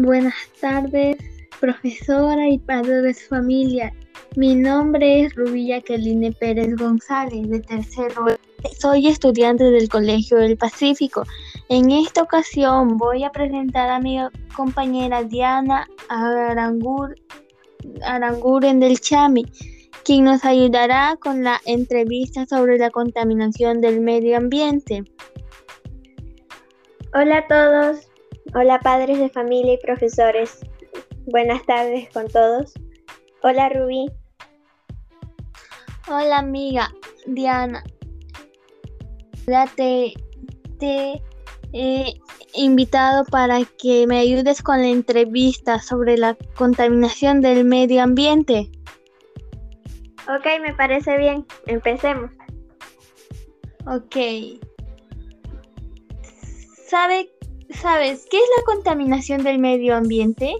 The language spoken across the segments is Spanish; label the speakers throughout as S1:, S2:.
S1: Buenas tardes, profesora y padres de familia. Mi nombre es Rubí Jacqueline Pérez González, de tercero. Soy estudiante del Colegio del Pacífico. En esta ocasión voy a presentar a mi compañera Diana Arangur, Aranguren del Chami, quien nos ayudará con la entrevista sobre la contaminación del medio ambiente.
S2: Hola a todos, Hola padres de familia y profesores. Buenas tardes con todos. Hola Rubí.
S1: Hola amiga Diana. Te, te he invitado para que me ayudes con la entrevista sobre la contaminación del medio ambiente.
S2: Ok, me parece bien. Empecemos.
S1: Ok. ¿Sabe ¿Sabes qué es la contaminación del medio ambiente?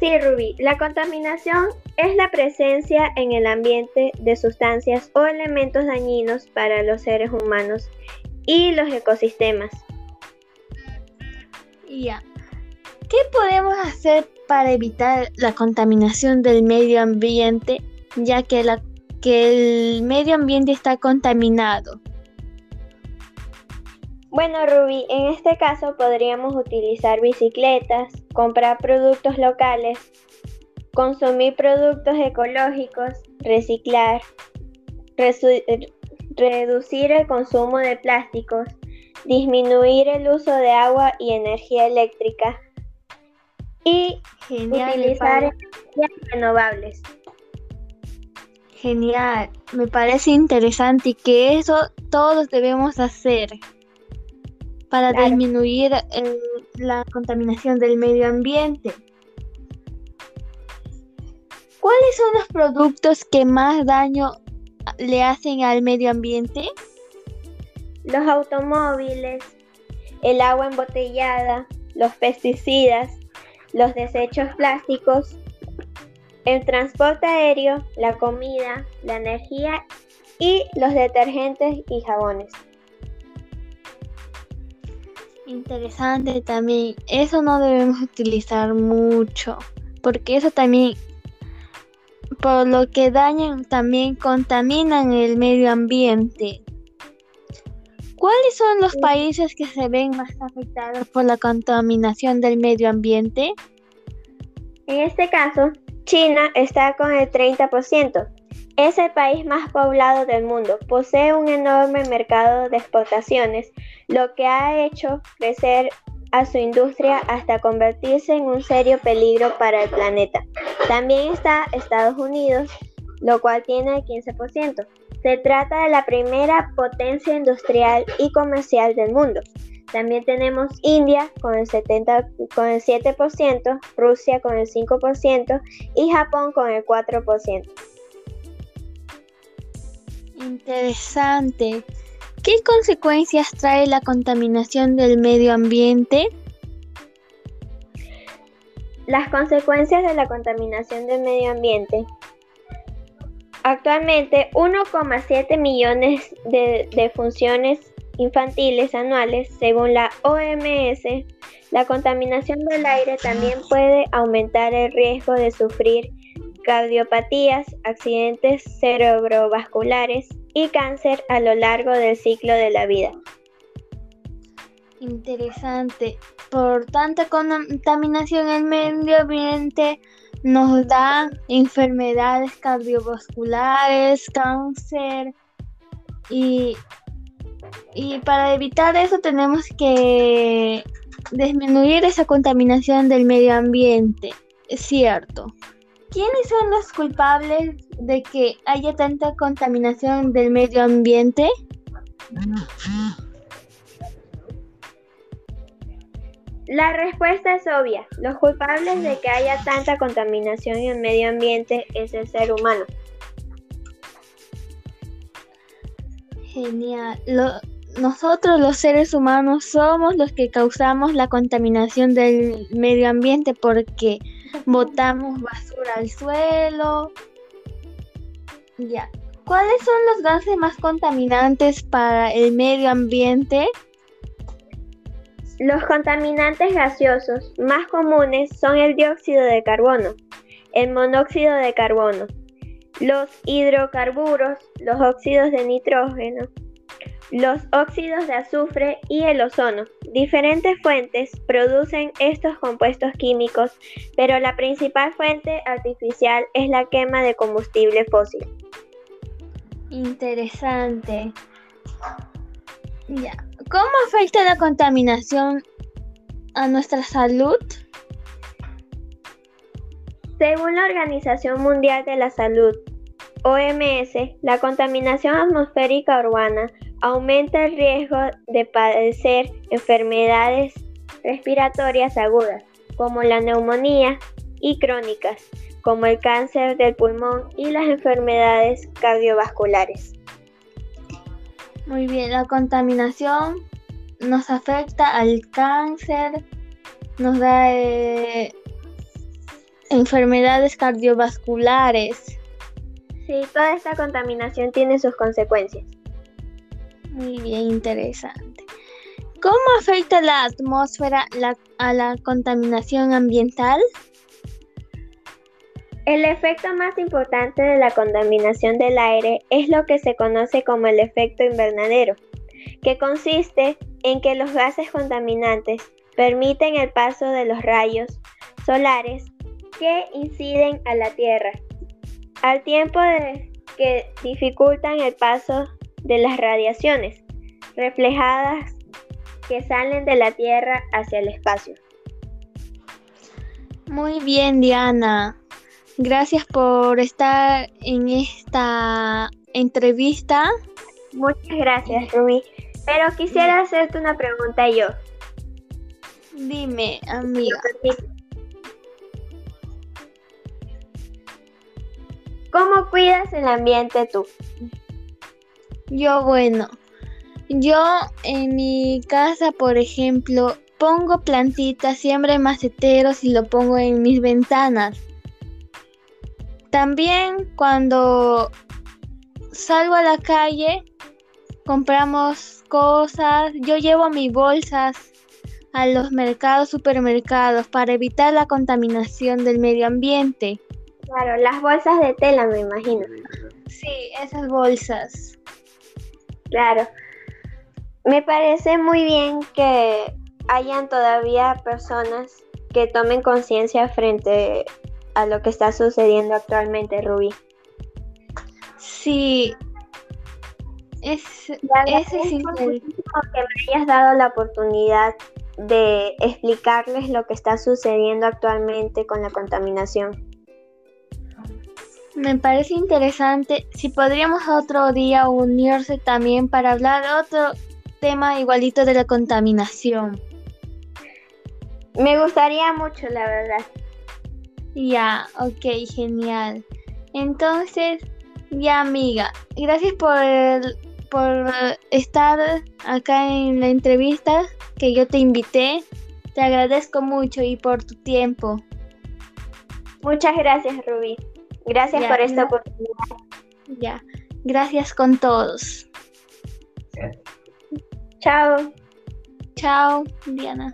S2: Sí, Ruby. La contaminación es la presencia en el ambiente de sustancias o elementos dañinos para los seres humanos y los ecosistemas.
S1: Ya. ¿Qué podemos hacer para evitar la contaminación del medio ambiente, ya que, la, que el medio ambiente está contaminado?
S2: Bueno, Ruby, en este caso podríamos utilizar bicicletas, comprar productos locales, consumir productos ecológicos, reciclar, reducir el consumo de plásticos, disminuir el uso de agua y energía eléctrica y utilizar energías renovables.
S1: Genial, me parece interesante y que eso todos debemos hacer para disminuir la contaminación del medio ambiente. ¿Cuáles son los productos que más daño le hacen al medio ambiente?
S2: Los automóviles, el agua embotellada, los pesticidas, los desechos plásticos, el transporte aéreo, la comida, la energía y los detergentes y jabones.
S1: Interesante también. Eso no debemos utilizar mucho, porque eso también, por lo que dañan, también contaminan el medio ambiente. ¿Cuáles son los países que se ven más afectados por la contaminación del medio ambiente?
S2: En este caso, China está con el 30%. Es el país más poblado del mundo, posee un enorme mercado de exportaciones, lo que ha hecho crecer a su industria hasta convertirse en un serio peligro para el planeta. También está Estados Unidos, lo cual tiene el 15%. Se trata de la primera potencia industrial y comercial del mundo. También tenemos India con el, 70, con el 7%, Rusia con el 5% y Japón con el 4%.
S1: Interesante. ¿Qué consecuencias trae la contaminación del medio ambiente?
S2: Las consecuencias de la contaminación del medio ambiente. Actualmente 1,7 millones de, funciones infantiles anuales, según la OMS. La contaminación del aire también puede aumentar el riesgo de sufrir cardiopatías, accidentes cerebrovasculares y cáncer a lo largo del ciclo de la vida.
S1: Interesante. Por tanta contaminación en el medio ambiente nos da enfermedades cardiovasculares, cáncer y, y para evitar eso tenemos que disminuir esa contaminación del medio ambiente. Es cierto. ¿Quiénes son los culpables de que haya tanta contaminación del medio ambiente?
S2: La respuesta es obvia. Los culpables de que haya tanta contaminación en el medio ambiente es el ser humano.
S1: Genial. nosotros los seres humanos somos los que causamos la contaminación del medio ambiente porque botamos basura al suelo. Ya. ¿Cuáles son los gases más contaminantes para el medio ambiente?
S2: Los contaminantes gaseosos más comunes son el dióxido de carbono, el monóxido de carbono, los hidrocarburos, los óxidos de nitrógeno, los óxidos de azufre y el ozono. Diferentes fuentes producen estos compuestos químicos, pero la principal fuente artificial es la quema de combustible fósil.
S1: Interesante. Ya. ¿Cómo afecta la contaminación a nuestra salud?
S2: Según la Organización Mundial de la Salud, OMS, la contaminación atmosférica urbana aumenta el riesgo de padecer enfermedades respiratorias agudas, como la neumonía, y crónicas, como el cáncer del pulmón y las enfermedades cardiovasculares.
S1: Muy bien, la contaminación nos afecta al cáncer, nos da eh, enfermedades cardiovasculares.
S2: Sí, toda esta contaminación tiene sus consecuencias.
S1: Muy bien, interesante. ¿Cómo afecta la atmósfera a la contaminación ambiental?
S2: El efecto más importante de la contaminación del aire es lo que se conoce como el efecto invernadero, que consiste en que los gases contaminantes permiten el paso de los rayos solares que inciden a la Tierra, al tiempo de que dificultan el paso de las radiaciones reflejadas que salen de la Tierra hacia el espacio.
S1: Muy bien, Diana. Gracias por estar en esta entrevista.
S2: Muchas gracias, Rumi. Pero quisiera hacerte una pregunta yo.
S1: Dime, amiga.
S2: ¿Cómo cuidas el ambiente tú?
S1: Yo, bueno, yo en mi casa, por ejemplo, pongo plantitas, siempre maceteros y lo pongo en mis ventanas. También cuando salgo a la calle, compramos cosas, yo llevo mis bolsas a los mercados, supermercados para evitar la contaminación del medio ambiente.
S2: Claro, las bolsas de tela me imagino.
S1: Sí, esas bolsas.
S2: Claro. Me parece muy bien que hayan todavía personas que tomen conciencia frente a lo que está sucediendo actualmente, Ruby.
S1: Sí, es, ese es
S2: que me hayas dado la oportunidad de explicarles lo que está sucediendo actualmente con la contaminación.
S1: Me parece interesante. Si podríamos otro día unirse también para hablar de otro tema igualito de la contaminación.
S2: Me gustaría mucho, la verdad.
S1: Ya, ok, genial. Entonces, ya amiga, gracias por, por estar acá en la entrevista que yo te invité. Te agradezco mucho y por tu tiempo.
S2: Muchas gracias, Rubí. Gracias por esta oportunidad.
S1: Ya, gracias con todos.
S2: Chao.
S1: Chao, Diana.